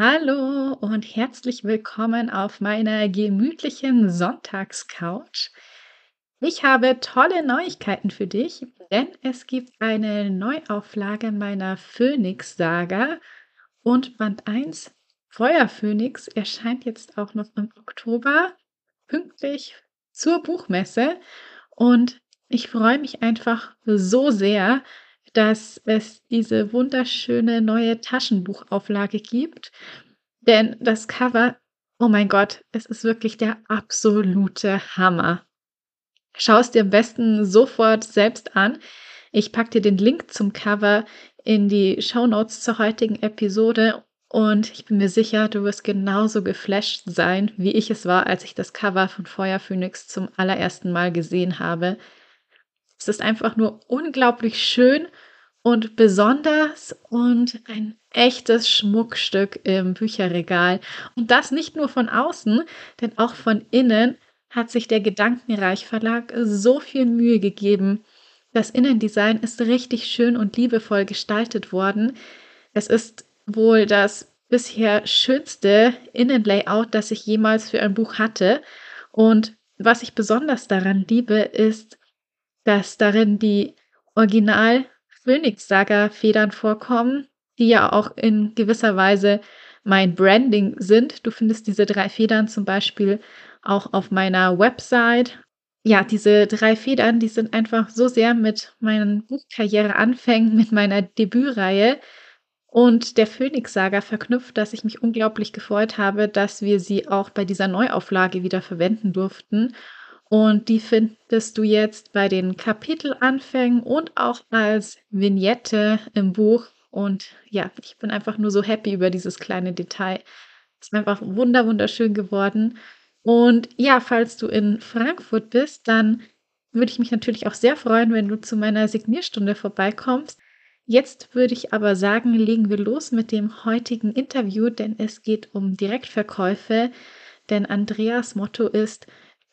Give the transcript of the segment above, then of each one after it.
Hallo und herzlich willkommen auf meiner gemütlichen Sonntagscouch. Ich habe tolle Neuigkeiten für dich, denn es gibt eine Neuauflage meiner Phoenix-Saga und Band 1 Feuerphönix erscheint jetzt auch noch im Oktober, pünktlich zur Buchmesse. Und ich freue mich einfach so sehr, dass es diese wunderschöne neue Taschenbuchauflage gibt. Denn das Cover, oh mein Gott, es ist wirklich der absolute Hammer. Schau es dir am besten sofort selbst an. Ich packe dir den Link zum Cover in die Show Notes zur heutigen Episode und ich bin mir sicher, du wirst genauso geflasht sein, wie ich es war, als ich das Cover von Feuer Phoenix zum allerersten Mal gesehen habe. Es ist einfach nur unglaublich schön und besonders und ein echtes Schmuckstück im Bücherregal. Und das nicht nur von außen, denn auch von innen hat sich der Gedankenreich Verlag so viel Mühe gegeben. Das Innendesign ist richtig schön und liebevoll gestaltet worden. Es ist wohl das bisher schönste Innenlayout, das ich jemals für ein Buch hatte. Und was ich besonders daran liebe, ist, dass darin die Original Phoenix Saga Federn vorkommen, die ja auch in gewisser Weise mein Branding sind. Du findest diese drei Federn zum Beispiel auch auf meiner Website. Ja, diese drei Federn, die sind einfach so sehr mit meinen Buchkarriereanfängen, mit meiner Debütreihe und der Phoenix Saga verknüpft, dass ich mich unglaublich gefreut habe, dass wir sie auch bei dieser Neuauflage wieder verwenden durften. Und die findest du jetzt bei den Kapitelanfängen und auch als Vignette im Buch. Und ja, ich bin einfach nur so happy über dieses kleine Detail. Es ist einfach wunder wunderschön geworden. Und ja, falls du in Frankfurt bist, dann würde ich mich natürlich auch sehr freuen, wenn du zu meiner Signierstunde vorbeikommst. Jetzt würde ich aber sagen, legen wir los mit dem heutigen Interview, denn es geht um Direktverkäufe. Denn Andreas Motto ist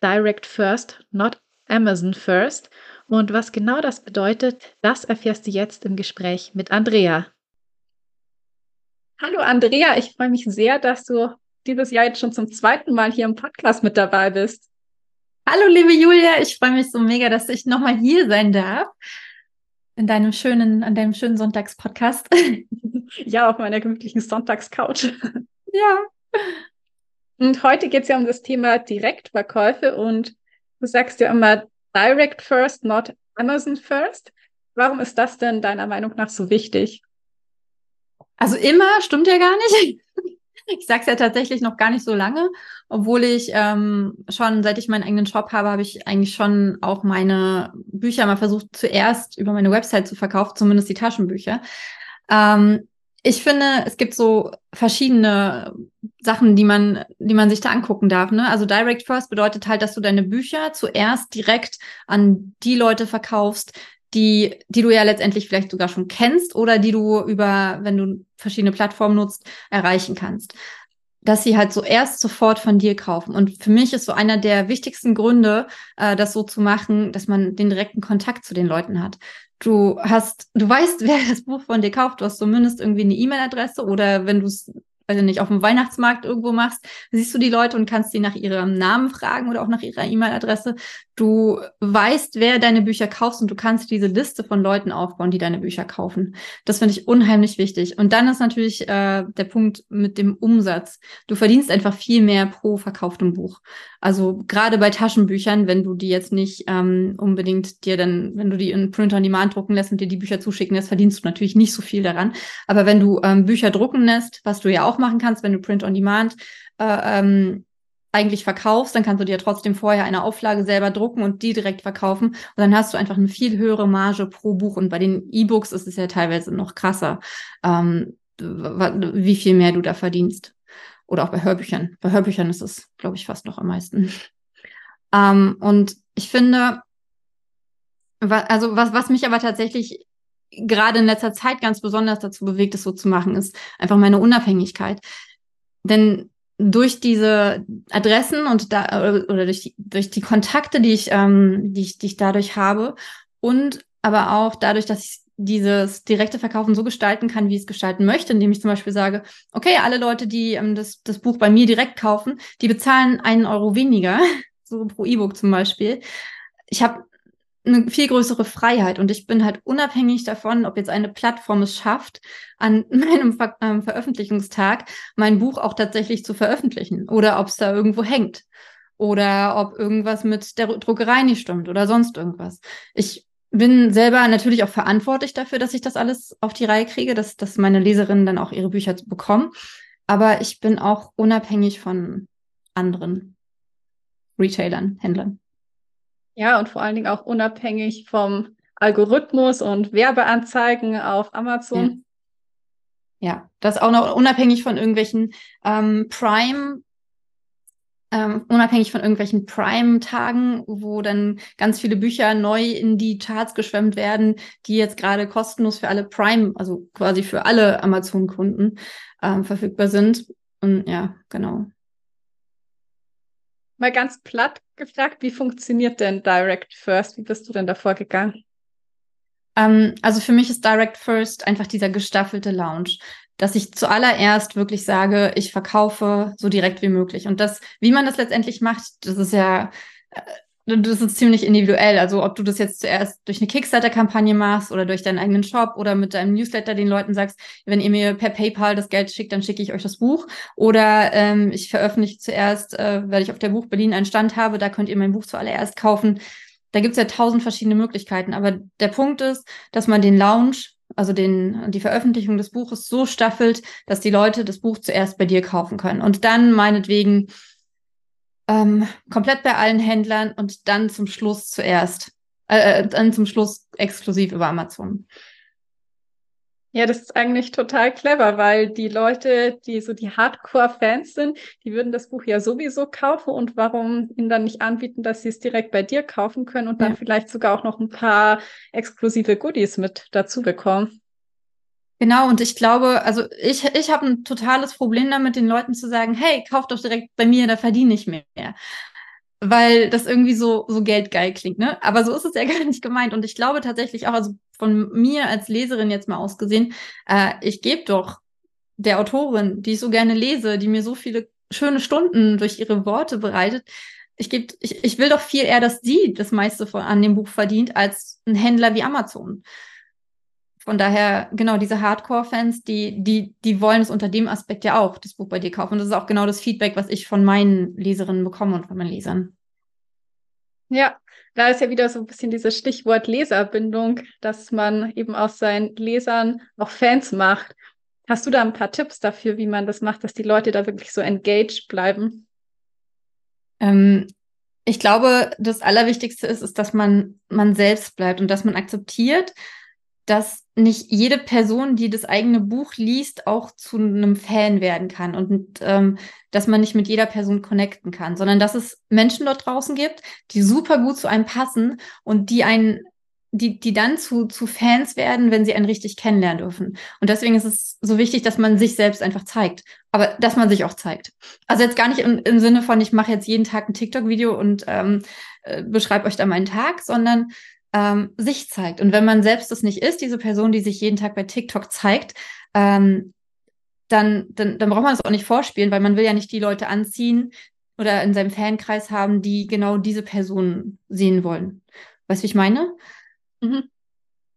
Direct First, not Amazon First. Und was genau das bedeutet, das erfährst du jetzt im Gespräch mit Andrea. Hallo Andrea, ich freue mich sehr, dass du dieses Jahr jetzt schon zum zweiten Mal hier im Podcast mit dabei bist. Hallo liebe Julia, ich freue mich so mega, dass ich nochmal hier sein darf in deinem schönen, an deinem schönen Sonntagspodcast. ja, auf meiner gemütlichen Sonntagscouch. ja. Und heute geht es ja um das Thema Direktverkäufe und du sagst ja immer Direct First, not Amazon First. Warum ist das denn deiner Meinung nach so wichtig? Also immer stimmt ja gar nicht. Ich sage es ja tatsächlich noch gar nicht so lange, obwohl ich ähm, schon, seit ich meinen eigenen Shop habe, habe ich eigentlich schon auch meine Bücher mal versucht, zuerst über meine Website zu verkaufen, zumindest die Taschenbücher. Ähm, ich finde, es gibt so verschiedene Sachen, die man, die man sich da angucken darf. Ne? Also Direct First bedeutet halt, dass du deine Bücher zuerst direkt an die Leute verkaufst, die, die du ja letztendlich vielleicht sogar schon kennst oder die du über, wenn du verschiedene Plattformen nutzt, erreichen kannst. Dass sie halt so erst sofort von dir kaufen. Und für mich ist so einer der wichtigsten Gründe, äh, das so zu machen, dass man den direkten Kontakt zu den Leuten hat. Du hast, du weißt, wer das Buch von dir kauft. Du hast zumindest irgendwie eine E-Mail-Adresse oder wenn du es weiß ich nicht, auf dem Weihnachtsmarkt irgendwo machst, siehst du die Leute und kannst die nach ihrem Namen fragen oder auch nach ihrer E-Mail-Adresse. Du weißt, wer deine Bücher kauft und du kannst diese Liste von Leuten aufbauen, die deine Bücher kaufen. Das finde ich unheimlich wichtig. Und dann ist natürlich äh, der Punkt mit dem Umsatz. Du verdienst einfach viel mehr pro verkauftem Buch. Also gerade bei Taschenbüchern, wenn du die jetzt nicht ähm, unbedingt dir dann, wenn du die in Print on Demand drucken lässt und dir die Bücher zuschicken lässt, verdienst du natürlich nicht so viel daran. Aber wenn du ähm, Bücher drucken lässt, was du ja auch machen kannst, wenn du Print on Demand äh, ähm, eigentlich verkaufst, dann kannst du dir trotzdem vorher eine Auflage selber drucken und die direkt verkaufen. Und dann hast du einfach eine viel höhere Marge pro Buch. Und bei den E-Books ist es ja teilweise noch krasser, ähm, wie viel mehr du da verdienst. Oder auch bei Hörbüchern. Bei Hörbüchern ist es, glaube ich, fast noch am meisten. ähm, und ich finde, also was, was mich aber tatsächlich gerade in letzter Zeit ganz besonders dazu bewegt, es so zu machen, ist einfach meine Unabhängigkeit. Denn durch diese Adressen und da oder durch die, durch die Kontakte, die ich, ähm, die ich, die ich dadurch habe und aber auch dadurch, dass ich dieses direkte Verkaufen so gestalten kann, wie ich es gestalten möchte, indem ich zum Beispiel sage, okay, alle Leute, die ähm, das, das Buch bei mir direkt kaufen, die bezahlen einen Euro weniger, so pro E-Book zum Beispiel. Ich habe eine viel größere Freiheit und ich bin halt unabhängig davon, ob jetzt eine Plattform es schafft, an meinem Ver äh, Veröffentlichungstag mein Buch auch tatsächlich zu veröffentlichen oder ob es da irgendwo hängt oder ob irgendwas mit der Druckerei nicht stimmt oder sonst irgendwas. Ich bin selber natürlich auch verantwortlich dafür, dass ich das alles auf die Reihe kriege, dass, dass meine Leserinnen dann auch ihre Bücher bekommen. Aber ich bin auch unabhängig von anderen Retailern, Händlern. Ja, und vor allen Dingen auch unabhängig vom Algorithmus und Werbeanzeigen auf Amazon. Ja, ja das auch noch unabhängig von irgendwelchen ähm, Prime ähm, unabhängig von irgendwelchen Prime-Tagen, wo dann ganz viele Bücher neu in die Charts geschwemmt werden, die jetzt gerade kostenlos für alle Prime, also quasi für alle Amazon-Kunden ähm, verfügbar sind. Und ja, genau. Mal ganz platt gefragt, wie funktioniert denn Direct First? Wie bist du denn davor gegangen? Ähm, also für mich ist Direct First einfach dieser gestaffelte Lounge, dass ich zuallererst wirklich sage, ich verkaufe so direkt wie möglich. Und das, wie man das letztendlich macht, das ist ja äh, das ist ziemlich individuell. Also ob du das jetzt zuerst durch eine Kickstarter-Kampagne machst oder durch deinen eigenen Shop oder mit deinem Newsletter den Leuten sagst, wenn ihr mir per PayPal das Geld schickt, dann schicke ich euch das Buch. Oder ähm, ich veröffentliche zuerst, äh, weil ich auf der Buch Berlin einen Stand habe, da könnt ihr mein Buch zuallererst kaufen. Da gibt's ja tausend verschiedene Möglichkeiten. Aber der Punkt ist, dass man den Lounge also den, die Veröffentlichung des Buches so staffelt, dass die Leute das Buch zuerst bei dir kaufen können und dann meinetwegen ähm, komplett bei allen Händlern und dann zum Schluss zuerst, äh, äh, dann zum Schluss exklusiv über Amazon. Ja, das ist eigentlich total clever, weil die Leute, die so die Hardcore-Fans sind, die würden das Buch ja sowieso kaufen und warum ihnen dann nicht anbieten, dass sie es direkt bei dir kaufen können und dann ja. vielleicht sogar auch noch ein paar exklusive Goodies mit dazu bekommen. Genau, und ich glaube, also ich, ich habe ein totales Problem damit, den Leuten zu sagen, hey, kauf doch direkt bei mir, da verdiene ich mehr. Weil das irgendwie so, so geldgeil klingt, ne? Aber so ist es ja gar nicht gemeint. Und ich glaube tatsächlich auch, also von mir als Leserin jetzt mal ausgesehen, äh, ich gebe doch der Autorin, die ich so gerne lese, die mir so viele schöne Stunden durch ihre Worte bereitet, ich, geb, ich, ich will doch viel eher, dass sie das meiste von, an dem Buch verdient, als ein Händler wie Amazon. Von daher, genau, diese Hardcore-Fans, die, die, die wollen es unter dem Aspekt ja auch, das Buch bei dir kaufen. Und das ist auch genau das Feedback, was ich von meinen Leserinnen bekomme und von meinen Lesern. Ja, da ist ja wieder so ein bisschen dieses Stichwort Leserbindung, dass man eben aus seinen Lesern auch Fans macht. Hast du da ein paar Tipps dafür, wie man das macht, dass die Leute da wirklich so engaged bleiben? Ähm, ich glaube, das Allerwichtigste ist, ist, dass man man selbst bleibt und dass man akzeptiert, dass nicht jede Person, die das eigene Buch liest, auch zu einem Fan werden kann und ähm, dass man nicht mit jeder Person connecten kann, sondern dass es Menschen dort draußen gibt, die super gut zu einem passen und die einen, die, die dann zu, zu Fans werden, wenn sie einen richtig kennenlernen dürfen. Und deswegen ist es so wichtig, dass man sich selbst einfach zeigt, aber dass man sich auch zeigt. Also jetzt gar nicht im, im Sinne von, ich mache jetzt jeden Tag ein TikTok-Video und ähm, äh, beschreibe euch da meinen Tag, sondern ähm, sich zeigt. Und wenn man selbst das nicht ist, diese Person, die sich jeden Tag bei TikTok zeigt, ähm, dann, dann, dann braucht man das auch nicht vorspielen, weil man will ja nicht die Leute anziehen oder in seinem Fankreis haben, die genau diese Person sehen wollen. Weißt du, wie ich meine? Mhm.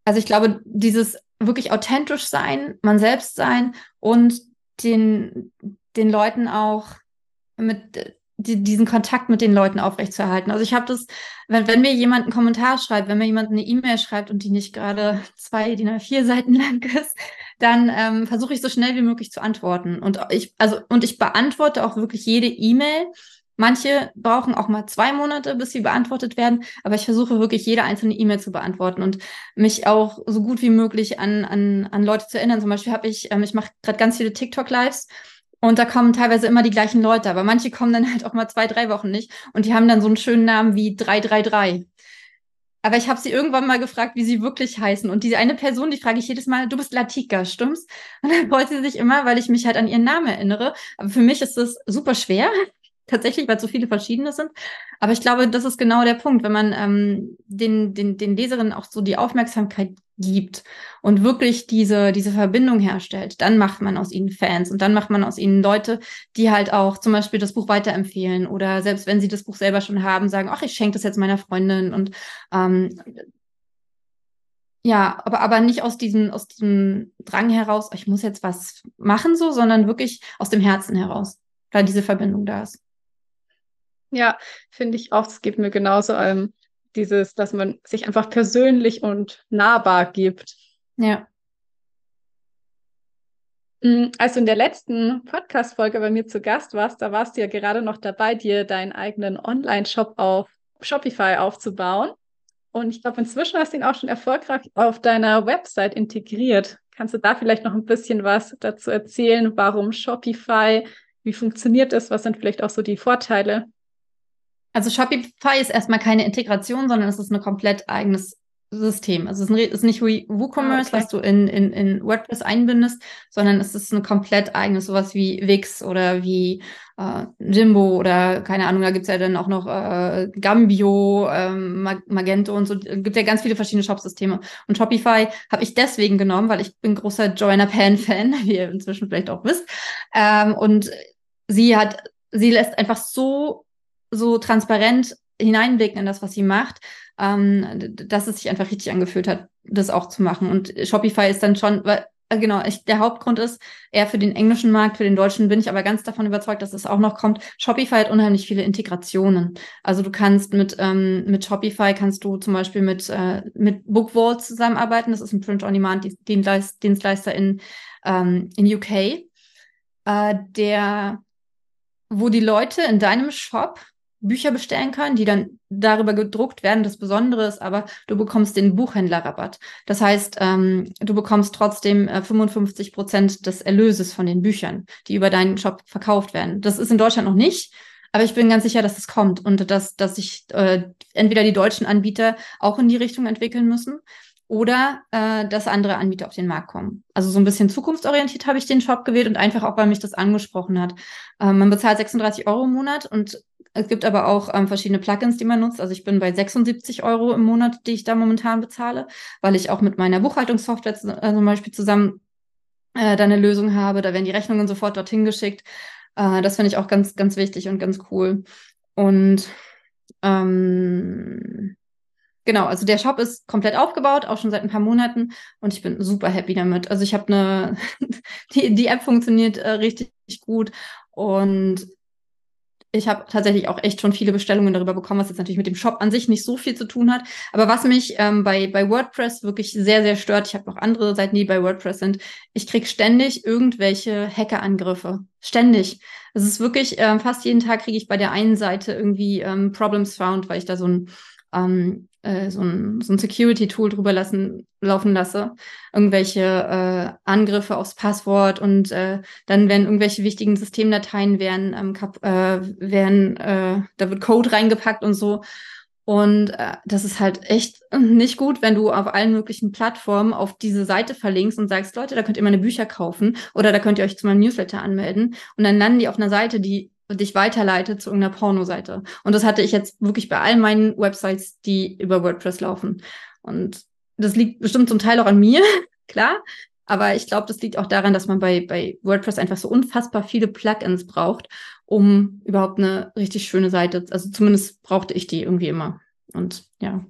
Also ich glaube, dieses wirklich authentisch sein, man selbst sein und den, den Leuten auch mit die, diesen Kontakt mit den Leuten aufrechtzuerhalten. Also ich habe das, wenn, wenn mir jemand einen Kommentar schreibt, wenn mir jemand eine E-Mail schreibt und die nicht gerade zwei, die nach vier Seiten lang ist, dann ähm, versuche ich so schnell wie möglich zu antworten. Und ich, also, und ich beantworte auch wirklich jede E-Mail Manche brauchen auch mal zwei Monate, bis sie beantwortet werden, aber ich versuche wirklich jede einzelne E-Mail zu beantworten und mich auch so gut wie möglich an, an, an Leute zu erinnern. Zum Beispiel habe ich, ähm, ich mache gerade ganz viele TikTok-Lives und da kommen teilweise immer die gleichen Leute, aber manche kommen dann halt auch mal zwei, drei Wochen nicht und die haben dann so einen schönen Namen wie 333. Aber ich habe sie irgendwann mal gefragt, wie sie wirklich heißen. Und diese eine Person, die frage ich jedes Mal, du bist Latika, stimmt's? Und dann freut sie sich immer, weil ich mich halt an ihren Namen erinnere. Aber für mich ist das super schwer, tatsächlich, weil so viele verschiedene sind. Aber ich glaube, das ist genau der Punkt, wenn man ähm, den, den, den Leserinnen auch so die Aufmerksamkeit gibt und wirklich diese, diese Verbindung herstellt, dann macht man aus ihnen Fans und dann macht man aus ihnen Leute, die halt auch zum Beispiel das Buch weiterempfehlen oder selbst wenn sie das Buch selber schon haben, sagen, ach, ich schenke das jetzt meiner Freundin und ähm, ja, aber, aber nicht aus diesem, aus diesem Drang heraus, ich muss jetzt was machen so, sondern wirklich aus dem Herzen heraus, weil diese Verbindung da ist. Ja, finde ich auch, es geht mir genauso. Ähm, dieses, dass man sich einfach persönlich und nahbar gibt. Ja. Mm, als du in der letzten Podcast-Folge bei mir zu Gast warst, da warst du ja gerade noch dabei, dir deinen eigenen Online-Shop auf Shopify aufzubauen. Und ich glaube, inzwischen hast du ihn auch schon erfolgreich auf deiner Website integriert. Kannst du da vielleicht noch ein bisschen was dazu erzählen? Warum Shopify? Wie funktioniert es? Was sind vielleicht auch so die Vorteile? Also Shopify ist erstmal keine Integration, sondern es ist ein komplett eigenes System. Also es ist nicht wie WooCommerce, ah, okay. was du in, in, in WordPress einbindest, sondern es ist ein komplett eigenes, sowas wie Wix oder wie äh, Jimbo oder keine Ahnung, da gibt's ja dann auch noch äh, Gambio, ähm, Magento und so. gibt ja ganz viele verschiedene Shopsysteme. Und Shopify habe ich deswegen genommen, weil ich bin großer Joanna Pan-Fan, wie ihr inzwischen vielleicht auch wisst. Ähm, und sie hat, sie lässt einfach so so transparent hineinblicken in das, was sie macht, ähm, dass es sich einfach richtig angefühlt hat, das auch zu machen. Und Shopify ist dann schon, weil, äh, genau, ich, der Hauptgrund ist, eher für den englischen Markt, für den deutschen bin ich aber ganz davon überzeugt, dass es auch noch kommt. Shopify hat unheimlich viele Integrationen. Also du kannst mit, ähm, mit Shopify kannst du zum Beispiel mit, äh, mit Bookwall zusammenarbeiten. Das ist ein Print-on-Demand-Dienstleister in, ähm, in UK, äh, der, wo die Leute in deinem Shop Bücher bestellen können, die dann darüber gedruckt werden. Das Besondere ist aber, du bekommst den Buchhändlerrabatt. Das heißt, ähm, du bekommst trotzdem äh, 55 Prozent des Erlöses von den Büchern, die über deinen Shop verkauft werden. Das ist in Deutschland noch nicht. Aber ich bin ganz sicher, dass es das kommt und dass, dass sich äh, entweder die deutschen Anbieter auch in die Richtung entwickeln müssen oder äh, dass andere Anbieter auf den Markt kommen. Also so ein bisschen zukunftsorientiert habe ich den Shop gewählt und einfach auch, weil mich das angesprochen hat. Äh, man bezahlt 36 Euro im Monat und es gibt aber auch ähm, verschiedene Plugins, die man nutzt. Also ich bin bei 76 Euro im Monat, die ich da momentan bezahle, weil ich auch mit meiner Buchhaltungssoftware äh, zum Beispiel zusammen äh, da eine Lösung habe. Da werden die Rechnungen sofort dorthin geschickt. Äh, das finde ich auch ganz, ganz wichtig und ganz cool. Und ähm, Genau, also der Shop ist komplett aufgebaut, auch schon seit ein paar Monaten und ich bin super happy damit. Also ich habe eine, die, die App funktioniert äh, richtig gut und ich habe tatsächlich auch echt schon viele Bestellungen darüber bekommen, was jetzt natürlich mit dem Shop an sich nicht so viel zu tun hat. Aber was mich ähm, bei, bei WordPress wirklich sehr, sehr stört, ich habe noch andere Seiten, die bei WordPress sind, ich krieg ständig irgendwelche Hackerangriffe. Ständig. Es ist wirklich, ähm, fast jeden Tag kriege ich bei der einen Seite irgendwie ähm, Problems found, weil ich da so ein ähm, äh, so ein, so ein Security-Tool drüber lassen, laufen lasse, irgendwelche äh, Angriffe aufs Passwort und äh, dann werden irgendwelche wichtigen Systemdateien werden, ähm, kap äh, werden äh, da wird Code reingepackt und so. Und äh, das ist halt echt nicht gut, wenn du auf allen möglichen Plattformen auf diese Seite verlinkst und sagst, Leute, da könnt ihr meine Bücher kaufen oder da könnt ihr euch zu meinem Newsletter anmelden. Und dann landen die auf einer Seite, die dich weiterleitet zu irgendeiner Pornoseite. Und das hatte ich jetzt wirklich bei all meinen Websites, die über WordPress laufen. Und das liegt bestimmt zum Teil auch an mir, klar. Aber ich glaube, das liegt auch daran, dass man bei, bei WordPress einfach so unfassbar viele Plugins braucht, um überhaupt eine richtig schöne Seite, also zumindest brauchte ich die irgendwie immer. Und ja.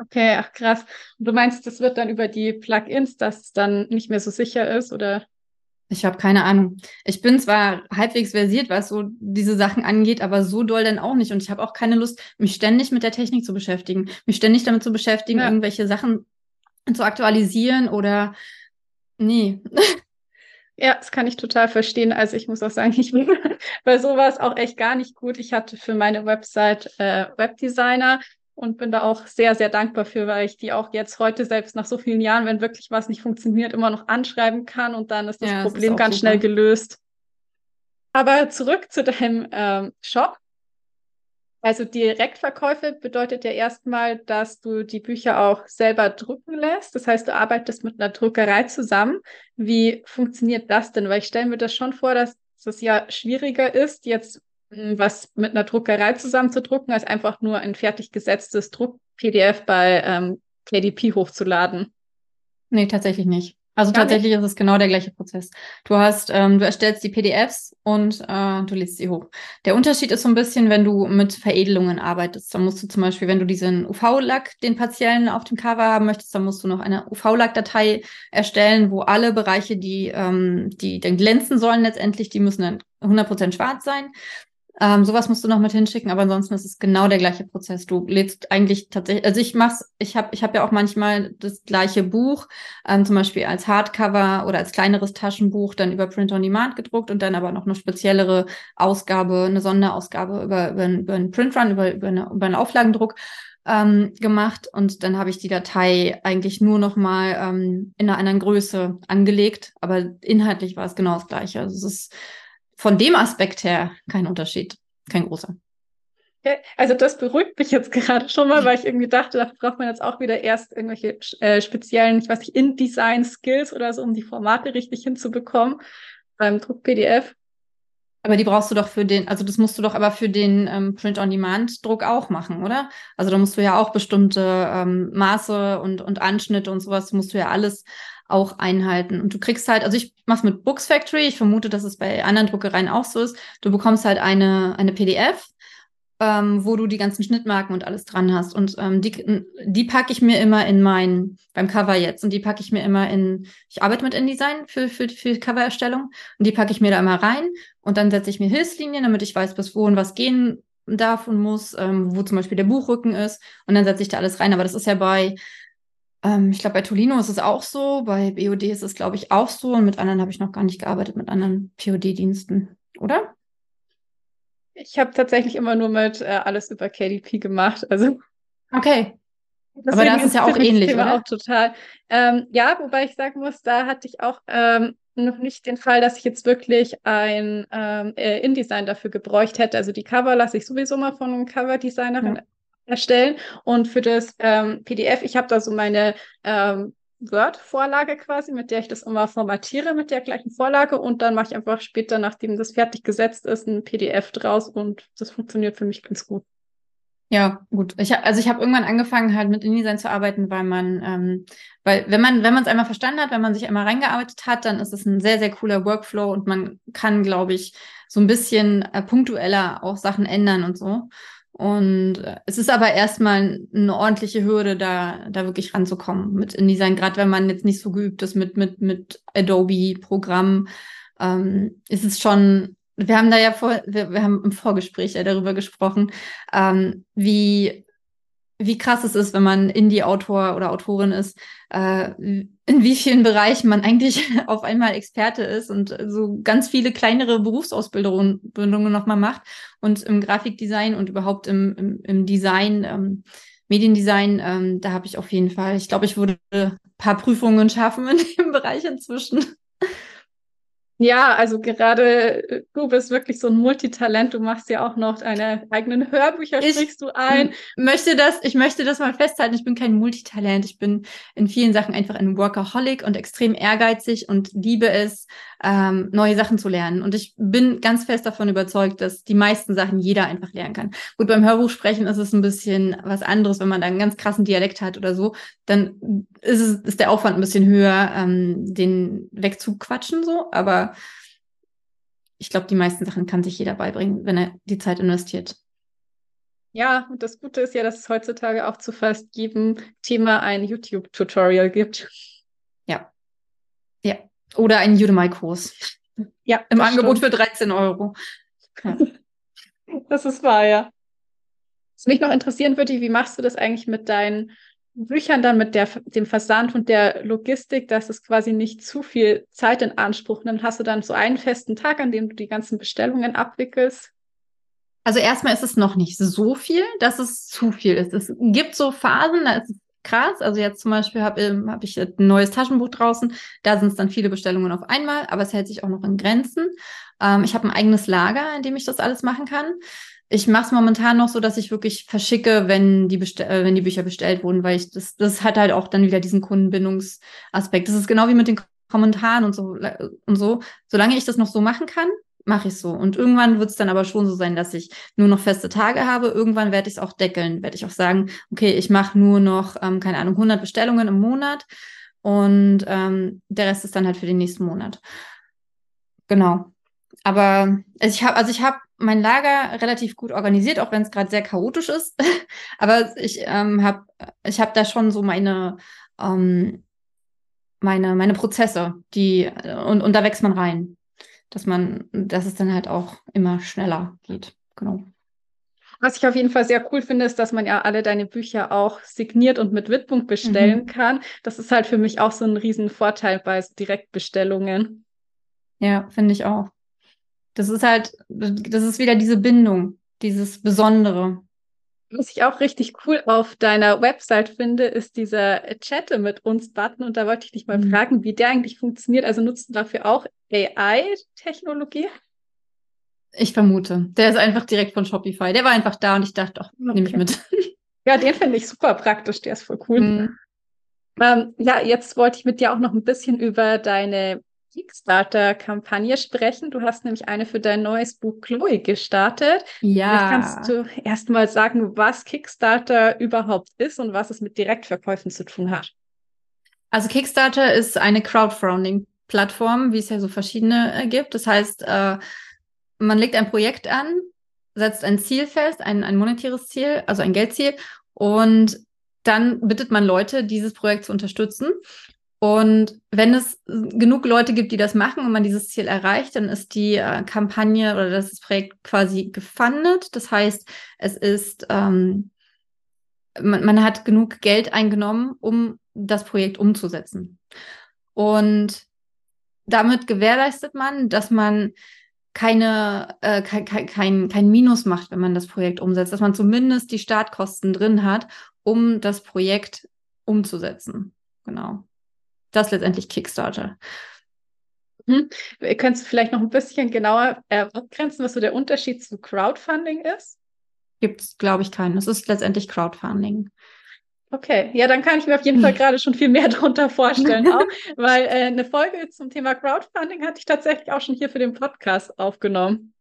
Okay, ach krass. Du meinst, das wird dann über die Plugins, dass es dann nicht mehr so sicher ist, oder? Ich habe keine Ahnung. Ich bin zwar halbwegs versiert, was so diese Sachen angeht, aber so doll dann auch nicht. Und ich habe auch keine Lust, mich ständig mit der Technik zu beschäftigen, mich ständig damit zu beschäftigen, ja. irgendwelche Sachen zu aktualisieren oder nee. Ja, das kann ich total verstehen. Also ich muss auch sagen, ich bin bei sowas auch echt gar nicht gut. Ich hatte für meine Website äh, Webdesigner und bin da auch sehr, sehr dankbar für, weil ich die auch jetzt heute selbst nach so vielen Jahren, wenn wirklich was nicht funktioniert, immer noch anschreiben kann und dann ist das ja, Problem ist ganz super. schnell gelöst. Aber zurück zu deinem ähm, Shop. Also Direktverkäufe bedeutet ja erstmal, dass du die Bücher auch selber drucken lässt. Das heißt, du arbeitest mit einer Druckerei zusammen. Wie funktioniert das denn? Weil ich stelle mir das schon vor, dass es ja schwieriger ist, jetzt was mit einer Druckerei zusammen zu drucken, als einfach nur ein fertig gesetztes Druck-PDF bei ähm, KDP hochzuladen. Nee, tatsächlich nicht. Also Gar tatsächlich nicht. ist es genau der gleiche Prozess. Du hast, ähm, du erstellst die PDFs und äh, du lädst sie hoch. Der Unterschied ist so ein bisschen, wenn du mit Veredelungen arbeitest. Dann musst du zum Beispiel, wenn du diesen UV-Lack, den partiellen auf dem Cover haben möchtest, dann musst du noch eine UV-Lack-Datei erstellen, wo alle Bereiche, die, ähm, die dann glänzen sollen letztendlich, die müssen dann 100% schwarz sein. Ähm, sowas musst du noch mit hinschicken, aber ansonsten ist es genau der gleiche Prozess. Du lädst eigentlich tatsächlich, also ich mach's, ich habe ich hab ja auch manchmal das gleiche Buch, ähm, zum Beispiel als Hardcover oder als kleineres Taschenbuch, dann über Print on Demand gedruckt und dann aber noch eine speziellere Ausgabe, eine Sonderausgabe über, über, über einen Printrun, über, über, eine, über einen Auflagendruck ähm, gemacht und dann habe ich die Datei eigentlich nur noch mal ähm, in einer anderen Größe angelegt, aber inhaltlich war es genau das gleiche. Also es ist von dem Aspekt her kein Unterschied, kein großer. Also das beruhigt mich jetzt gerade schon mal, weil ich irgendwie dachte, da braucht man jetzt auch wieder erst irgendwelche äh, speziellen, ich weiß nicht, InDesign-Skills oder so, um die Formate richtig hinzubekommen beim Druck-PDF. Aber die brauchst du doch für den, also das musst du doch aber für den ähm, Print-on-Demand-Druck auch machen, oder? Also da musst du ja auch bestimmte ähm, Maße und, und Anschnitte und sowas, musst du ja alles auch einhalten. Und du kriegst halt, also ich mach's mit Books Factory, ich vermute, dass es bei anderen Druckereien auch so ist. Du bekommst halt eine, eine PDF, ähm, wo du die ganzen Schnittmarken und alles dran hast. Und ähm, die, die packe ich mir immer in mein, beim Cover jetzt, und die packe ich mir immer in, ich arbeite mit InDesign für, für, für Covererstellung, und die packe ich mir da immer rein. Und dann setze ich mir Hilfslinien, damit ich weiß, bis wohin was gehen darf und muss, ähm, wo zum Beispiel der Buchrücken ist. Und dann setze ich da alles rein. Aber das ist ja bei ähm, ich glaube, bei Tolino ist es auch so, bei BOD ist es, glaube ich, auch so und mit anderen habe ich noch gar nicht gearbeitet, mit anderen POD-Diensten, oder? Ich habe tatsächlich immer nur mit äh, alles über KDP gemacht, also. Okay. Aber das ist ja auch ähnlich, Thema oder? Auch total. Ähm, ja, wobei ich sagen muss, da hatte ich auch ähm, noch nicht den Fall, dass ich jetzt wirklich ein ähm, äh, InDesign dafür gebräucht hätte. Also die Cover lasse ich sowieso mal von einem Cover-Designerin ja erstellen. Und für das ähm, PDF, ich habe da so meine ähm, Word-Vorlage quasi, mit der ich das immer formatiere mit der gleichen Vorlage und dann mache ich einfach später, nachdem das fertig gesetzt ist, ein PDF draus und das funktioniert für mich ganz gut. Ja, gut. Ich hab, also ich habe irgendwann angefangen, halt mit InDesign zu arbeiten, weil man, ähm, weil wenn man, wenn man es einmal verstanden hat, wenn man sich einmal reingearbeitet hat, dann ist es ein sehr, sehr cooler Workflow und man kann, glaube ich, so ein bisschen äh, punktueller auch Sachen ändern und so. Und äh, es ist aber erstmal eine ordentliche Hürde, da, da wirklich ranzukommen mit InDesign, gerade wenn man jetzt nicht so geübt ist mit, mit, mit Adobe-Programmen, ähm, ist es schon, wir haben da ja vor, wir, wir haben im Vorgespräch ja darüber gesprochen, ähm, wie wie krass es ist, wenn man Indie-Autor oder Autorin ist, äh, in wie vielen Bereichen man eigentlich auf einmal Experte ist und so ganz viele kleinere Berufsausbildungen nochmal macht und im Grafikdesign und überhaupt im, im, im Design, ähm, Mediendesign, ähm, da habe ich auf jeden Fall, ich glaube, ich würde ein paar Prüfungen schaffen in dem Bereich inzwischen. Ja, also gerade äh, du bist wirklich so ein Multitalent. Du machst ja auch noch deine eigenen Hörbücher, ich sprichst du ein. Möchte das, ich möchte das mal festhalten. Ich bin kein Multitalent. Ich bin in vielen Sachen einfach ein Workaholic und extrem ehrgeizig und liebe es, ähm, neue Sachen zu lernen. Und ich bin ganz fest davon überzeugt, dass die meisten Sachen jeder einfach lernen kann. Gut, beim Hörbuch sprechen ist es ein bisschen was anderes, wenn man da einen ganz krassen Dialekt hat oder so, dann ist es, ist der Aufwand ein bisschen höher, ähm, den wegzuquatschen so. Aber ich glaube, die meisten Sachen kann sich jeder beibringen, wenn er die Zeit investiert. Ja, und das Gute ist ja, dass es heutzutage auch zu fast jedem Thema ein YouTube-Tutorial gibt. Oder einen Udemy-Kurs. Ja. Im Angebot stimmt. für 13 Euro. Ja. Das ist wahr, ja. Was mich noch interessieren würde, wie machst du das eigentlich mit deinen Büchern dann mit der, dem Versand und der Logistik, dass es quasi nicht zu viel Zeit in Anspruch nimmt? Hast du dann so einen festen Tag, an dem du die ganzen Bestellungen abwickelst? Also erstmal ist es noch nicht so viel, dass es zu viel ist. Es gibt so Phasen, da ist es krass. Also jetzt zum Beispiel habe ähm, hab ich ein neues Taschenbuch draußen. Da sind es dann viele Bestellungen auf einmal, aber es hält sich auch noch in Grenzen. Ähm, ich habe ein eigenes Lager, in dem ich das alles machen kann. Ich mache es momentan noch so, dass ich wirklich verschicke, wenn die, äh, wenn die Bücher bestellt wurden, weil ich das, das hat halt auch dann wieder diesen Kundenbindungsaspekt. Das ist genau wie mit den Kommentaren und so und so. Solange ich das noch so machen kann, mache ich so. Und irgendwann wird es dann aber schon so sein, dass ich nur noch feste Tage habe. Irgendwann werde ich es auch deckeln, werde ich auch sagen, okay, ich mache nur noch, ähm, keine Ahnung, 100 Bestellungen im Monat und ähm, der Rest ist dann halt für den nächsten Monat. Genau. Aber ich habe, also ich habe mein Lager relativ gut organisiert, auch wenn es gerade sehr chaotisch ist. aber ich ähm, habe, ich habe da schon so meine ähm, meine meine Prozesse, die und und da wächst man rein dass man, dass es dann halt auch immer schneller geht. Genau. Was ich auf jeden Fall sehr cool finde, ist, dass man ja alle deine Bücher auch signiert und mit Widmung bestellen mhm. kann. Das ist halt für mich auch so ein Riesenvorteil bei Direktbestellungen. Ja, finde ich auch. Das ist halt, das ist wieder diese Bindung, dieses Besondere. Was ich auch richtig cool auf deiner Website finde, ist dieser Chatte mit uns Button. Und da wollte ich dich mal mhm. fragen, wie der eigentlich funktioniert. Also nutzt du dafür auch AI-Technologie? Ich vermute. Der ist einfach direkt von Shopify. Der war einfach da und ich dachte, ach, okay. nehme ich mit. Ja, den finde ich super praktisch. Der ist voll cool. Mhm. Ähm, ja, jetzt wollte ich mit dir auch noch ein bisschen über deine Kickstarter-Kampagne sprechen. Du hast nämlich eine für dein neues Buch Chloe gestartet. Ja. Vielleicht kannst du erst mal sagen, was Kickstarter überhaupt ist und was es mit Direktverkäufen zu tun hat. Also Kickstarter ist eine Crowdfunding-Plattform, wie es ja so verschiedene äh, gibt. Das heißt, äh, man legt ein Projekt an, setzt ein Ziel fest, ein, ein monetäres Ziel, also ein Geldziel, und dann bittet man Leute, dieses Projekt zu unterstützen. Und wenn es genug Leute gibt, die das machen und man dieses Ziel erreicht, dann ist die äh, Kampagne oder das Projekt quasi gefundet. Das heißt, es ist, ähm, man, man hat genug Geld eingenommen, um das Projekt umzusetzen. Und damit gewährleistet man, dass man keine, äh, kein, kein, kein Minus macht, wenn man das Projekt umsetzt, dass man zumindest die Startkosten drin hat, um das Projekt umzusetzen. Genau das letztendlich Kickstarter. Hm. Könntest du vielleicht noch ein bisschen genauer äh, abgrenzen, was so der Unterschied zu Crowdfunding ist? Gibt es, glaube ich, keinen. Es ist letztendlich Crowdfunding. Okay, ja, dann kann ich mir auf jeden Fall gerade schon viel mehr darunter vorstellen, auch, weil äh, eine Folge zum Thema Crowdfunding hatte ich tatsächlich auch schon hier für den Podcast aufgenommen.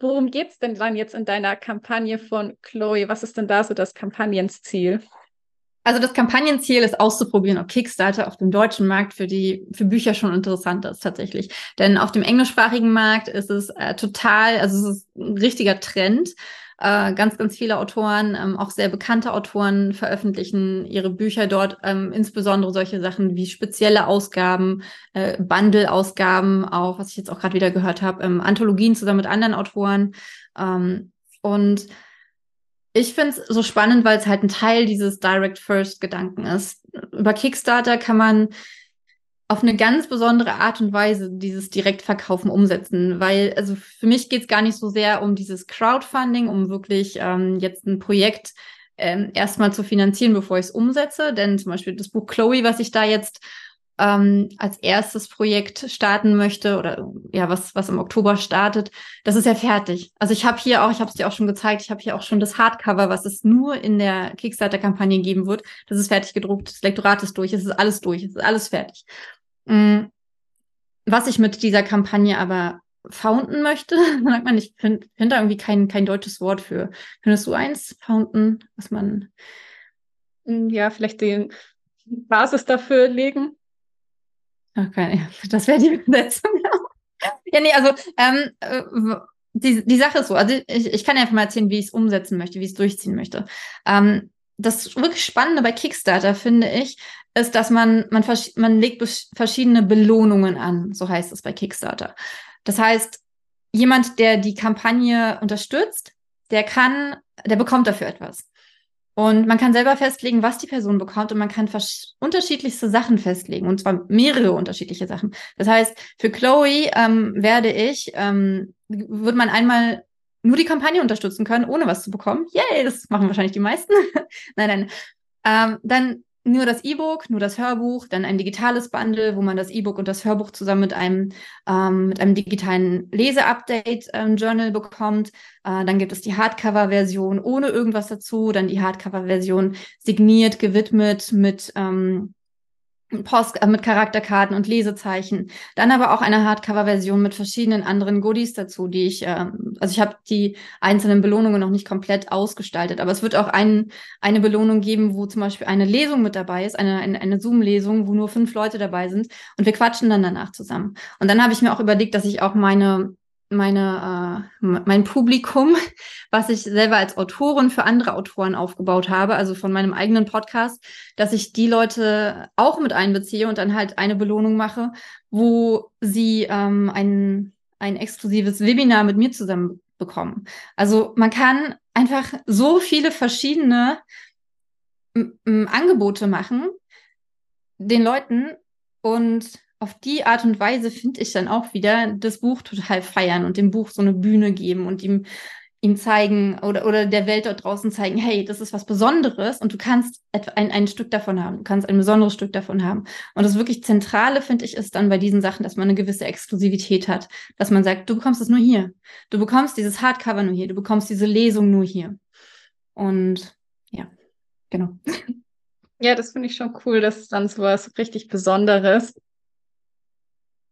Worum geht es denn dann jetzt in deiner Kampagne von Chloe? Was ist denn da so das Kampagnenziel? Also das Kampagnenziel ist auszuprobieren, ob Kickstarter auf dem deutschen Markt für die für Bücher schon interessant ist tatsächlich. Denn auf dem englischsprachigen Markt ist es äh, total, also es ist ein richtiger Trend. Äh, ganz, ganz viele Autoren, ähm, auch sehr bekannte Autoren veröffentlichen ihre Bücher dort, ähm, insbesondere solche Sachen wie spezielle Ausgaben, äh, Bundle-Ausgaben, auch was ich jetzt auch gerade wieder gehört habe, ähm, Anthologien zusammen mit anderen Autoren. Ähm, und ich finde es so spannend, weil es halt ein Teil dieses Direct First Gedanken ist. Über Kickstarter kann man auf eine ganz besondere Art und Weise dieses Direktverkaufen umsetzen, weil also für mich geht es gar nicht so sehr um dieses Crowdfunding, um wirklich ähm, jetzt ein Projekt ähm, erstmal zu finanzieren, bevor ich es umsetze. Denn zum Beispiel das Buch Chloe, was ich da jetzt ähm, als erstes Projekt starten möchte oder ja, was, was im Oktober startet, das ist ja fertig. Also ich habe hier auch, ich habe es dir auch schon gezeigt, ich habe hier auch schon das Hardcover, was es nur in der Kickstarter-Kampagne geben wird. Das ist fertig gedruckt, das Lektorat ist durch, es ist alles durch, es ist alles fertig. Mhm. Was ich mit dieser Kampagne aber founden möchte, sagt man, ich finde find da irgendwie kein, kein deutsches Wort für. Findest du eins, founden, was man. Ja, vielleicht die Basis dafür legen. Okay, das wäre die Übersetzung. ja, nee, also ähm, äh, die, die Sache ist so, also ich, ich kann ja einfach mal erzählen, wie ich es umsetzen möchte, wie ich es durchziehen möchte. Ähm, das wirklich Spannende bei Kickstarter, finde ich, ist, dass man, man, man legt verschiedene Belohnungen an, so heißt es bei Kickstarter. Das heißt, jemand, der die Kampagne unterstützt, der kann, der bekommt dafür etwas. Und man kann selber festlegen, was die Person bekommt und man kann unterschiedlichste Sachen festlegen und zwar mehrere unterschiedliche Sachen. Das heißt, für Chloe ähm, werde ich, ähm, wird man einmal nur die Kampagne unterstützen können, ohne was zu bekommen. Yay, das machen wahrscheinlich die meisten. nein, nein. Ähm, dann nur das E-Book, nur das Hörbuch, dann ein digitales Bundle, wo man das E-Book und das Hörbuch zusammen mit einem, ähm, mit einem digitalen Lese-Update-Journal ähm, bekommt. Äh, dann gibt es die Hardcover-Version ohne irgendwas dazu, dann die Hardcover-Version signiert, gewidmet mit ähm, Post äh, mit Charakterkarten und Lesezeichen. Dann aber auch eine Hardcover-Version mit verschiedenen anderen Goodies dazu, die ich, äh, also ich habe die einzelnen Belohnungen noch nicht komplett ausgestaltet, aber es wird auch ein, eine Belohnung geben, wo zum Beispiel eine Lesung mit dabei ist, eine, eine, eine Zoom-Lesung, wo nur fünf Leute dabei sind und wir quatschen dann danach zusammen. Und dann habe ich mir auch überlegt, dass ich auch meine meine, äh, mein Publikum, was ich selber als Autorin für andere Autoren aufgebaut habe, also von meinem eigenen Podcast, dass ich die Leute auch mit einbeziehe und dann halt eine Belohnung mache, wo sie ähm, ein, ein exklusives Webinar mit mir zusammen bekommen. Also man kann einfach so viele verschiedene Angebote machen den Leuten und auf die Art und Weise finde ich dann auch wieder das Buch total feiern und dem Buch so eine Bühne geben und ihm ihm zeigen oder, oder der Welt dort draußen zeigen, hey, das ist was Besonderes und du kannst ein, ein Stück davon haben, du kannst ein besonderes Stück davon haben. Und das wirklich Zentrale, finde ich, ist dann bei diesen Sachen, dass man eine gewisse Exklusivität hat, dass man sagt, du bekommst es nur hier. Du bekommst dieses Hardcover nur hier, du bekommst diese Lesung nur hier. Und ja, genau. Ja, das finde ich schon cool, dass dann so was richtig Besonderes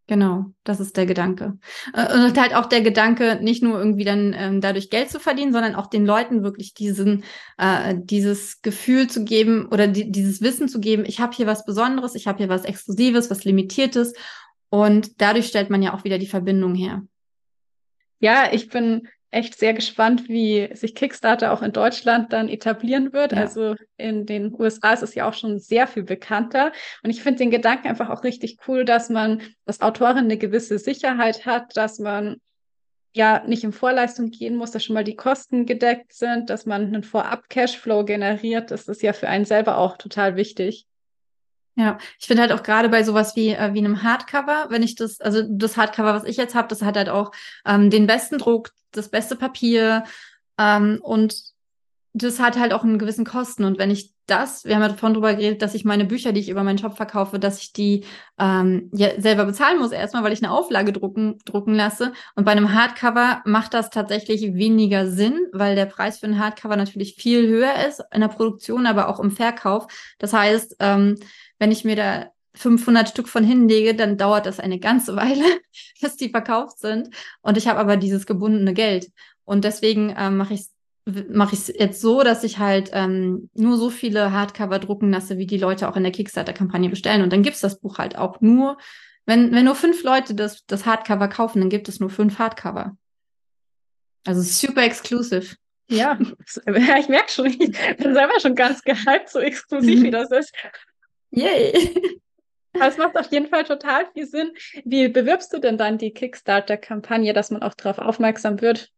Genau, das ist der Gedanke. Äh, und halt auch der Gedanke, nicht nur irgendwie dann ähm, dadurch Geld zu verdienen, sondern auch den Leuten wirklich diesen, äh, dieses Gefühl zu geben oder die, dieses Wissen zu geben, ich habe hier was Besonderes, ich habe hier was Exklusives, was Limitiertes. Und dadurch stellt man ja auch wieder die Verbindung her. Ja, ich bin echt sehr gespannt, wie sich Kickstarter auch in Deutschland dann etablieren wird. Ja. Also in den USA ist es ja auch schon sehr viel bekannter. Und ich finde den Gedanken einfach auch richtig cool, dass man als Autorin eine gewisse Sicherheit hat, dass man ja nicht in Vorleistung gehen muss, dass schon mal die Kosten gedeckt sind, dass man einen Vorab-Cashflow generiert. Das ist ja für einen selber auch total wichtig. Ja, ich finde halt auch gerade bei sowas wie, äh, wie einem Hardcover, wenn ich das, also das Hardcover, was ich jetzt habe, das hat halt auch ähm, den besten Druck, das beste Papier ähm, und das hat halt auch einen gewissen Kosten. Und wenn ich das, wir haben ja davon drüber geredet, dass ich meine Bücher, die ich über meinen Shop verkaufe, dass ich die ähm, ja, selber bezahlen muss, erstmal, weil ich eine Auflage drucken, drucken lasse. Und bei einem Hardcover macht das tatsächlich weniger Sinn, weil der Preis für ein Hardcover natürlich viel höher ist in der Produktion, aber auch im Verkauf. Das heißt, ähm, wenn ich mir da 500 Stück von hinlege, dann dauert das eine ganze Weile, bis die verkauft sind. Und ich habe aber dieses gebundene Geld. Und deswegen ähm, mache ich es mache ich es jetzt so, dass ich halt ähm, nur so viele Hardcover drucken lasse, wie die Leute auch in der Kickstarter-Kampagne bestellen. Und dann gibt's das Buch halt auch nur, wenn, wenn nur fünf Leute das, das Hardcover kaufen, dann gibt es nur fünf Hardcover. Also super exclusive. Ja, ich merke schon, ich bin selber schon ganz gehypt, so exklusiv wie das ist. Yay! Das macht auf jeden Fall total viel Sinn. Wie bewirbst du denn dann die Kickstarter-Kampagne, dass man auch darauf aufmerksam wird?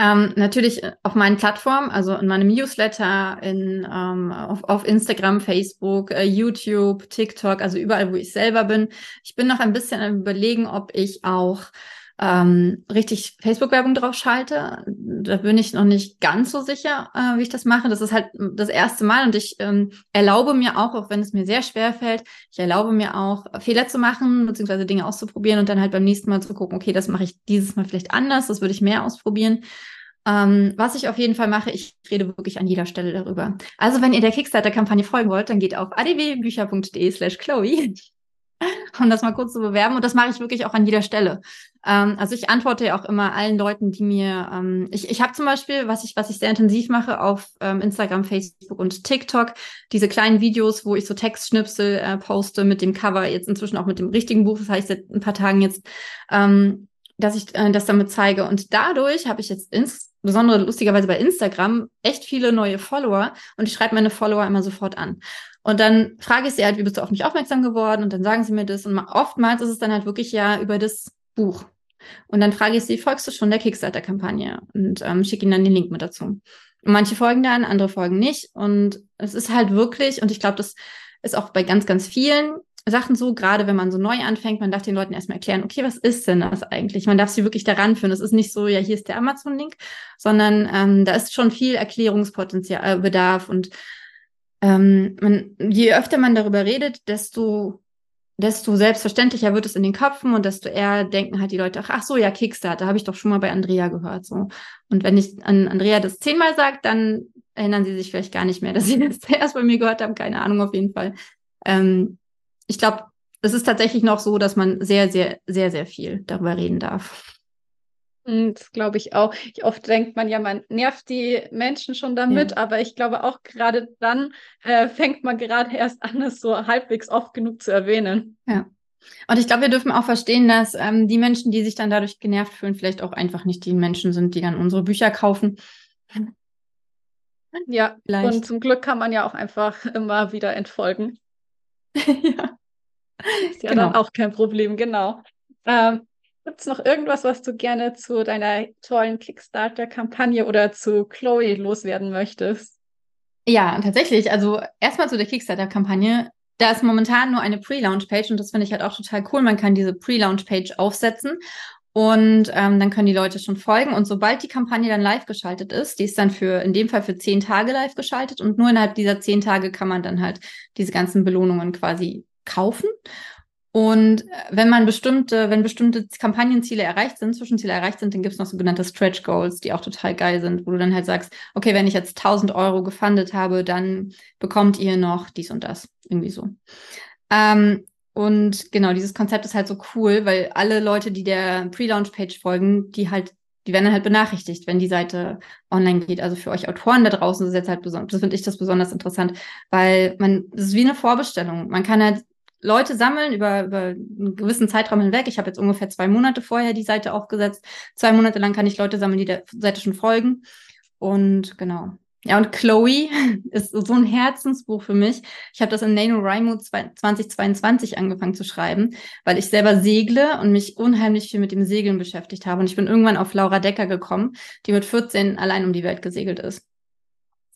Ähm, natürlich auf meinen Plattformen, also in meinem Newsletter, in, ähm, auf, auf Instagram, Facebook, äh, YouTube, TikTok, also überall, wo ich selber bin. Ich bin noch ein bisschen am Überlegen, ob ich auch ähm, richtig Facebook-Werbung drauf schalte. Da bin ich noch nicht ganz so sicher, äh, wie ich das mache. Das ist halt das erste Mal und ich ähm, erlaube mir auch, auch wenn es mir sehr schwer fällt, ich erlaube mir auch, Fehler zu machen, beziehungsweise Dinge auszuprobieren und dann halt beim nächsten Mal zu gucken, okay, das mache ich dieses Mal vielleicht anders, das würde ich mehr ausprobieren. Ähm, was ich auf jeden Fall mache, ich rede wirklich an jeder Stelle darüber. Also wenn ihr der Kickstarter-Kampagne folgen wollt, dann geht auf adwbücher.de slash Chloe um das mal kurz zu bewerben. Und das mache ich wirklich auch an jeder Stelle. Ähm, also ich antworte ja auch immer allen Leuten, die mir, ähm, ich, ich habe zum Beispiel, was ich, was ich sehr intensiv mache auf ähm, Instagram, Facebook und TikTok, diese kleinen Videos, wo ich so Textschnipsel äh, poste mit dem Cover, jetzt inzwischen auch mit dem richtigen Buch, das heißt seit ein paar Tagen jetzt, ähm, dass ich äh, das damit zeige. Und dadurch habe ich jetzt insbesondere lustigerweise bei Instagram echt viele neue Follower und ich schreibe meine Follower immer sofort an. Und dann frage ich sie halt, wie bist du auf mich aufmerksam geworden? Und dann sagen sie mir das. Und oftmals ist es dann halt wirklich ja über das Buch. Und dann frage ich sie, folgst du schon der Kickstarter-Kampagne? Und ähm, schicke ihnen dann den Link mit dazu. manche folgen dann, andere folgen nicht. Und es ist halt wirklich, und ich glaube, das ist auch bei ganz, ganz vielen Sachen so, gerade wenn man so neu anfängt, man darf den Leuten erstmal erklären, okay, was ist denn das eigentlich? Man darf sie wirklich daran führen. Es ist nicht so, ja, hier ist der Amazon-Link, sondern ähm, da ist schon viel Erklärungspotenzial, äh, Bedarf und ähm, man, je öfter man darüber redet, desto desto selbstverständlicher wird es in den Köpfen und desto eher denken halt die Leute, ach, ach so, ja, Kickstarter, habe ich doch schon mal bei Andrea gehört. So. Und wenn ich an Andrea das zehnmal sagt, dann erinnern sie sich vielleicht gar nicht mehr, dass sie das zuerst bei mir gehört haben. Keine Ahnung, auf jeden Fall. Ähm, ich glaube, es ist tatsächlich noch so, dass man sehr, sehr, sehr, sehr viel darüber reden darf. Hm, das glaube ich auch. Ich, oft denkt man ja, man nervt die Menschen schon damit, ja. aber ich glaube auch gerade dann äh, fängt man gerade erst an, es so halbwegs oft genug zu erwähnen. Ja. Und ich glaube, wir dürfen auch verstehen, dass ähm, die Menschen, die sich dann dadurch genervt fühlen, vielleicht auch einfach nicht die Menschen sind, die dann unsere Bücher kaufen. Ja, vielleicht. und zum Glück kann man ja auch einfach immer wieder entfolgen. ja. Ist ja genau. dann auch kein Problem, genau. Ähm, Gibt es noch irgendwas, was du gerne zu deiner tollen Kickstarter-Kampagne oder zu Chloe loswerden möchtest? Ja, tatsächlich. Also erstmal zu der Kickstarter-Kampagne. Da ist momentan nur eine Pre-Launch-Page und das finde ich halt auch total cool. Man kann diese Pre-Launch-Page aufsetzen und ähm, dann können die Leute schon folgen. Und sobald die Kampagne dann live geschaltet ist, die ist dann für, in dem Fall für zehn Tage live geschaltet und nur innerhalb dieser zehn Tage kann man dann halt diese ganzen Belohnungen quasi kaufen. Und äh, wenn man bestimmte, wenn bestimmte Kampagnenziele erreicht sind, Zwischenziele erreicht sind, dann gibt es noch sogenannte Stretch Goals, die auch total geil sind, wo du dann halt sagst, okay, wenn ich jetzt 1000 Euro gefundet habe, dann bekommt ihr noch dies und das. Irgendwie so. Ähm, und genau, dieses Konzept ist halt so cool, weil alle Leute, die der Pre-Launch-Page folgen, die halt, die werden dann halt benachrichtigt, wenn die Seite online geht. Also für euch Autoren da draußen ist es jetzt halt besonders, das finde ich das besonders interessant, weil man, das ist wie eine Vorbestellung. Man kann halt Leute sammeln über, über einen gewissen Zeitraum hinweg. Ich habe jetzt ungefähr zwei Monate vorher die Seite aufgesetzt. Zwei Monate lang kann ich Leute sammeln, die der Seite schon folgen. Und genau. Ja, und Chloe ist so ein Herzensbuch für mich. Ich habe das in NaNoWriMo 2022 angefangen zu schreiben, weil ich selber segle und mich unheimlich viel mit dem Segeln beschäftigt habe. Und ich bin irgendwann auf Laura Decker gekommen, die mit 14 allein um die Welt gesegelt ist.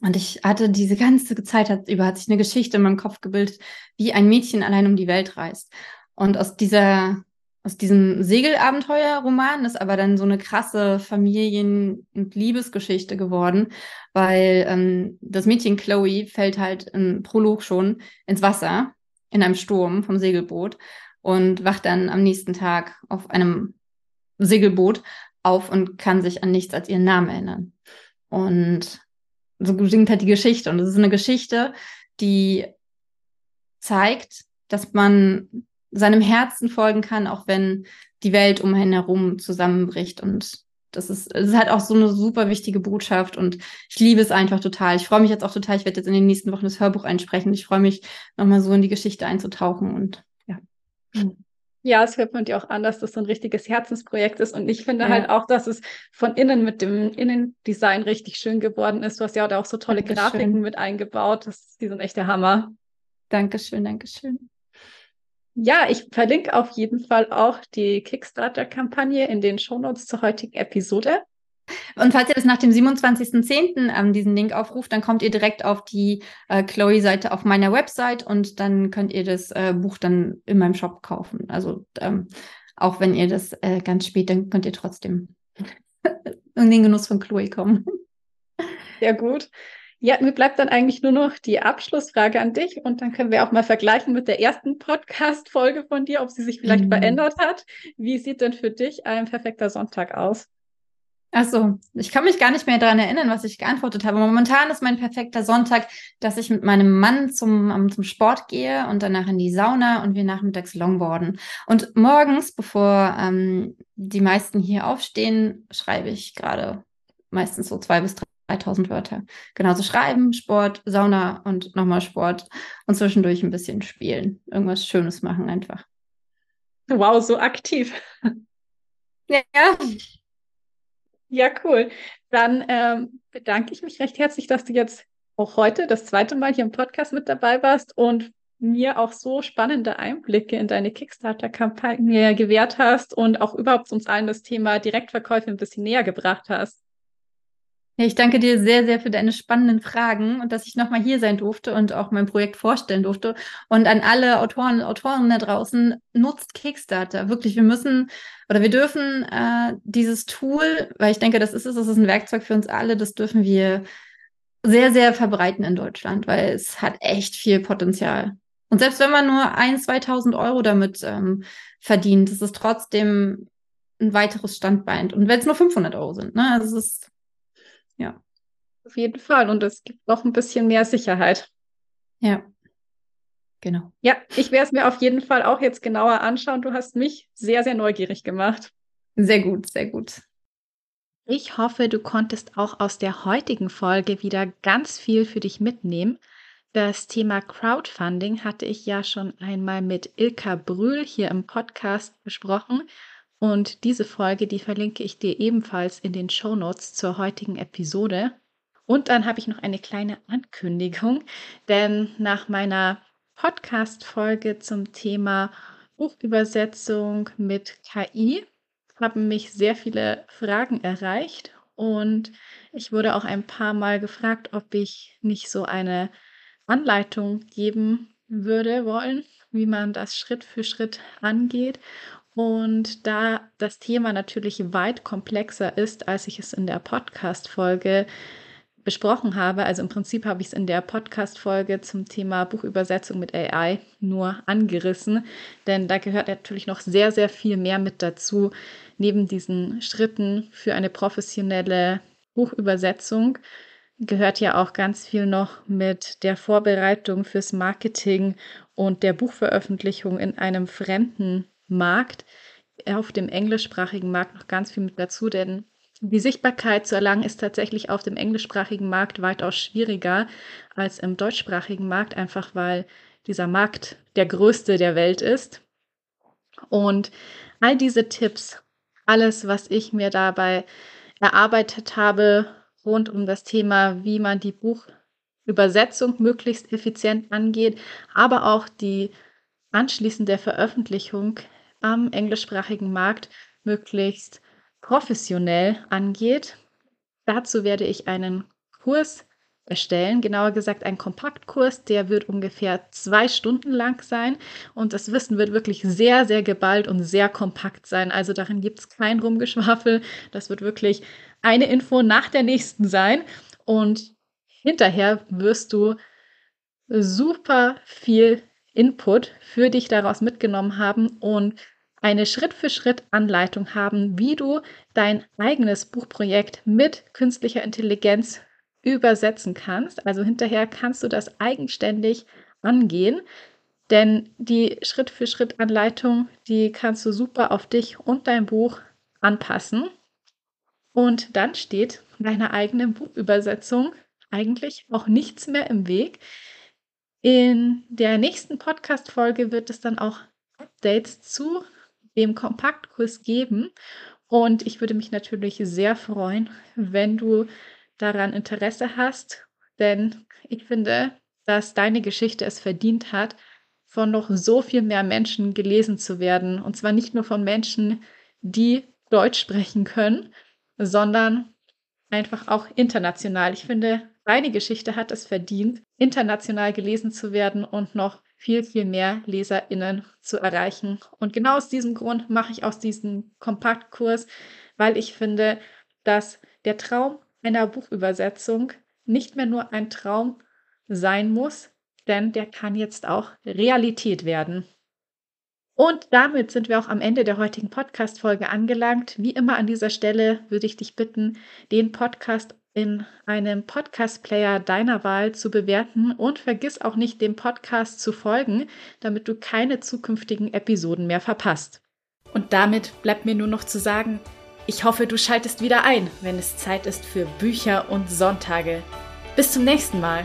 Und ich hatte diese ganze Zeit hat, über hat sich eine Geschichte in meinem Kopf gebildet, wie ein Mädchen allein um die Welt reist. Und aus dieser, aus diesem Segelabenteuerroman ist aber dann so eine krasse Familien- und Liebesgeschichte geworden, weil ähm, das Mädchen Chloe fällt halt im Prolog schon ins Wasser in einem Sturm vom Segelboot und wacht dann am nächsten Tag auf einem Segelboot auf und kann sich an nichts als ihren Namen erinnern. Und so singt halt die Geschichte. Und es ist eine Geschichte, die zeigt, dass man seinem Herzen folgen kann, auch wenn die Welt um einen herum zusammenbricht. Und das ist, es ist halt auch so eine super wichtige Botschaft und ich liebe es einfach total. Ich freue mich jetzt auch total. Ich werde jetzt in den nächsten Wochen das Hörbuch einsprechen. Ich freue mich, nochmal so in die Geschichte einzutauchen und ja. Ja, es hört man dir auch an, dass das so ein richtiges Herzensprojekt ist. Und ich finde ja. halt auch, dass es von innen mit dem Innendesign richtig schön geworden ist. Du hast ja auch so tolle Dankeschön. Grafiken mit eingebaut. Das, die sind echt der Hammer. Dankeschön, Dankeschön. Ja, ich verlinke auf jeden Fall auch die Kickstarter-Kampagne in den Shownotes zur heutigen Episode. Und falls ihr das nach dem 27.10. Ähm, diesen Link aufruft, dann kommt ihr direkt auf die äh, Chloe-Seite auf meiner Website und dann könnt ihr das äh, Buch dann in meinem Shop kaufen. Also ähm, auch wenn ihr das äh, ganz spät, dann könnt ihr trotzdem in den Genuss von Chloe kommen. Sehr gut. Ja, mir bleibt dann eigentlich nur noch die Abschlussfrage an dich und dann können wir auch mal vergleichen mit der ersten Podcast-Folge von dir, ob sie sich vielleicht mhm. verändert hat. Wie sieht denn für dich ein perfekter Sonntag aus? Ach so, ich kann mich gar nicht mehr daran erinnern, was ich geantwortet habe. Momentan ist mein perfekter Sonntag, dass ich mit meinem Mann zum, um, zum Sport gehe und danach in die Sauna und wir nachmittags longboarden. Und morgens, bevor ähm, die meisten hier aufstehen, schreibe ich gerade meistens so zwei bis 3000 Wörter. Genauso schreiben, Sport, Sauna und nochmal Sport und zwischendurch ein bisschen spielen. Irgendwas Schönes machen einfach. Wow, so aktiv. Ja. Ja, cool. Dann ähm, bedanke ich mich recht herzlich, dass du jetzt auch heute das zweite Mal hier im Podcast mit dabei warst und mir auch so spannende Einblicke in deine Kickstarter-Kampagne gewährt hast und auch überhaupt uns allen das Thema Direktverkäufe ein bisschen näher gebracht hast. Ich danke dir sehr, sehr für deine spannenden Fragen und dass ich nochmal hier sein durfte und auch mein Projekt vorstellen durfte. Und an alle Autoren und Autoren da draußen, nutzt Kickstarter. Wirklich, wir müssen oder wir dürfen äh, dieses Tool, weil ich denke, das ist es, das ist ein Werkzeug für uns alle, das dürfen wir sehr, sehr verbreiten in Deutschland, weil es hat echt viel Potenzial. Und selbst wenn man nur ein, 2000 Euro damit ähm, verdient, ist es trotzdem ein weiteres Standbein. Und wenn es nur 500 Euro sind, ne? Also es ist ja. Auf jeden Fall. Und es gibt noch ein bisschen mehr Sicherheit. Ja. Genau. Ja, ich werde es mir auf jeden Fall auch jetzt genauer anschauen. Du hast mich sehr, sehr neugierig gemacht. Sehr gut, sehr gut. Ich hoffe, du konntest auch aus der heutigen Folge wieder ganz viel für dich mitnehmen. Das Thema Crowdfunding hatte ich ja schon einmal mit Ilka Brühl hier im Podcast besprochen. Und diese Folge, die verlinke ich dir ebenfalls in den Show Notes zur heutigen Episode. Und dann habe ich noch eine kleine Ankündigung, denn nach meiner Podcast-Folge zum Thema Buchübersetzung mit KI haben mich sehr viele Fragen erreicht und ich wurde auch ein paar Mal gefragt, ob ich nicht so eine Anleitung geben würde wollen, wie man das Schritt für Schritt angeht. Und da das Thema natürlich weit komplexer ist, als ich es in der Podcast-Folge besprochen habe, also im Prinzip habe ich es in der Podcast-Folge zum Thema Buchübersetzung mit AI nur angerissen, denn da gehört natürlich noch sehr, sehr viel mehr mit dazu, neben diesen Schritten für eine professionelle Buchübersetzung gehört ja auch ganz viel noch mit der Vorbereitung fürs Marketing und der Buchveröffentlichung in einem fremden Markt, auf dem englischsprachigen Markt noch ganz viel mit dazu, denn die Sichtbarkeit zu erlangen ist tatsächlich auf dem englischsprachigen Markt weitaus schwieriger als im deutschsprachigen Markt, einfach weil dieser Markt der größte der Welt ist. Und all diese Tipps, alles, was ich mir dabei erarbeitet habe rund um das Thema, wie man die Buchübersetzung möglichst effizient angeht, aber auch die anschließende Veröffentlichung am englischsprachigen Markt möglichst professionell angeht. Dazu werde ich einen Kurs erstellen, genauer gesagt einen Kompaktkurs, der wird ungefähr zwei Stunden lang sein und das Wissen wird wirklich sehr, sehr geballt und sehr kompakt sein. Also darin gibt es kein Rumgeschwafel, das wird wirklich eine Info nach der nächsten sein und hinterher wirst du super viel Input für dich daraus mitgenommen haben und eine Schritt-für-Schritt-Anleitung haben, wie du dein eigenes Buchprojekt mit künstlicher Intelligenz übersetzen kannst. Also hinterher kannst du das eigenständig angehen, denn die Schritt-für-Schritt-Anleitung, die kannst du super auf dich und dein Buch anpassen. Und dann steht deiner eigenen Buchübersetzung eigentlich auch nichts mehr im Weg. In der nächsten Podcast-Folge wird es dann auch Updates zu dem Kompaktkurs geben. Und ich würde mich natürlich sehr freuen, wenn du daran Interesse hast, denn ich finde, dass deine Geschichte es verdient hat, von noch so viel mehr Menschen gelesen zu werden. Und zwar nicht nur von Menschen, die Deutsch sprechen können, sondern einfach auch international. Ich finde, deine Geschichte hat es verdient, international gelesen zu werden und noch viel, viel mehr LeserInnen zu erreichen. Und genau aus diesem Grund mache ich aus diesem Kompaktkurs, weil ich finde, dass der Traum einer Buchübersetzung nicht mehr nur ein Traum sein muss, denn der kann jetzt auch Realität werden. Und damit sind wir auch am Ende der heutigen Podcast-Folge angelangt. Wie immer an dieser Stelle würde ich dich bitten, den Podcast in einem Podcast-Player deiner Wahl zu bewerten und vergiss auch nicht, dem Podcast zu folgen, damit du keine zukünftigen Episoden mehr verpasst. Und damit bleibt mir nur noch zu sagen, ich hoffe, du schaltest wieder ein, wenn es Zeit ist für Bücher und Sonntage. Bis zum nächsten Mal.